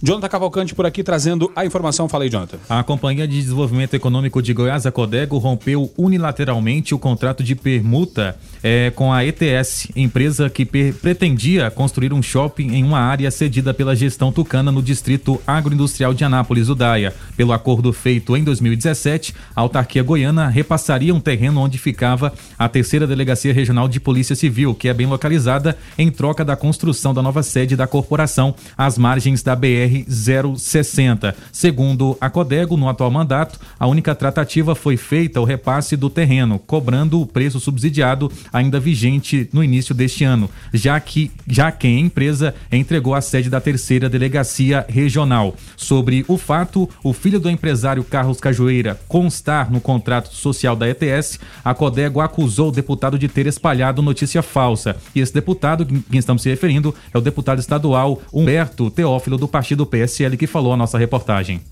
Jonathan Cavalcante por aqui trazendo a informação. Fala aí, Jonathan. A Companhia de Desenvolvimento Econômico de Goiás, a Codego, rompeu unilateralmente o contrato de permuta é, com a ETS, empresa que pretendia construir um shopping em uma área cedida pela gestão tucana no distrito agroindustrial de Anápolis, Udaia. Pelo acordo feito em 2017, a autarquia goiana repassaria um terreno onde ficava a terceira delegacia regional de Polícia Civil, que é bem localizada, em troca da construção da nova sede da corporação às margens da BR 060. Segundo a Codego, no atual mandato, a única tratativa foi feita o repasse do terreno, cobrando o preço subsidiado ainda vigente no início deste ano, já que já que a empresa entregou a sede da terceira delegacia regional. Sobre o fato, o filho do empresário Carlos Cajueira constar no contrato social da ETS, a Codego acusou o deputado de ter espalhado notícia falsa. E esse deputado, que estamos se referindo, é o deputado estadual Humberto Teófilo do partido PSL que falou a nossa reportagem.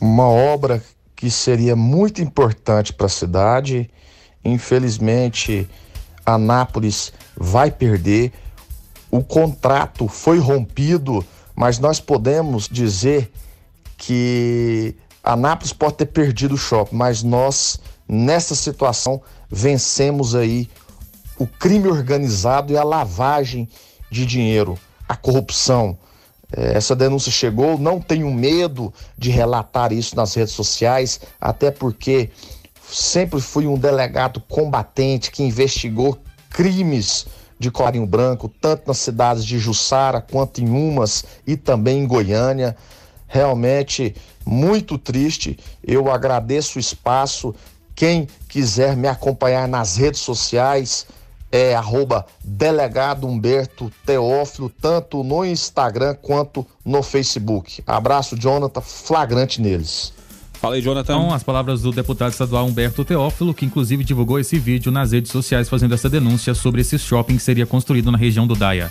Uma obra que seria muito importante para a cidade Infelizmente, Anápolis vai perder. O contrato foi rompido, mas nós podemos dizer que Anápolis pode ter perdido o shopping, mas nós, nessa situação, vencemos aí o crime organizado e a lavagem de dinheiro, a corrupção. É, essa denúncia chegou, não tenho medo de relatar isso nas redes sociais, até porque sempre fui um delegado combatente que investigou crimes de colarinho branco, tanto nas cidades de Jussara quanto em Umas e também em Goiânia. Realmente muito triste. Eu agradeço o espaço. Quem quiser me acompanhar nas redes sociais é arroba delegado Humberto Teófilo, tanto no Instagram quanto no Facebook. Abraço, Jonathan, flagrante neles. Fala aí, Jonathan. Então, as palavras do deputado estadual Humberto Teófilo, que inclusive divulgou esse vídeo nas redes sociais fazendo essa denúncia sobre esse shopping que seria construído na região do Daia.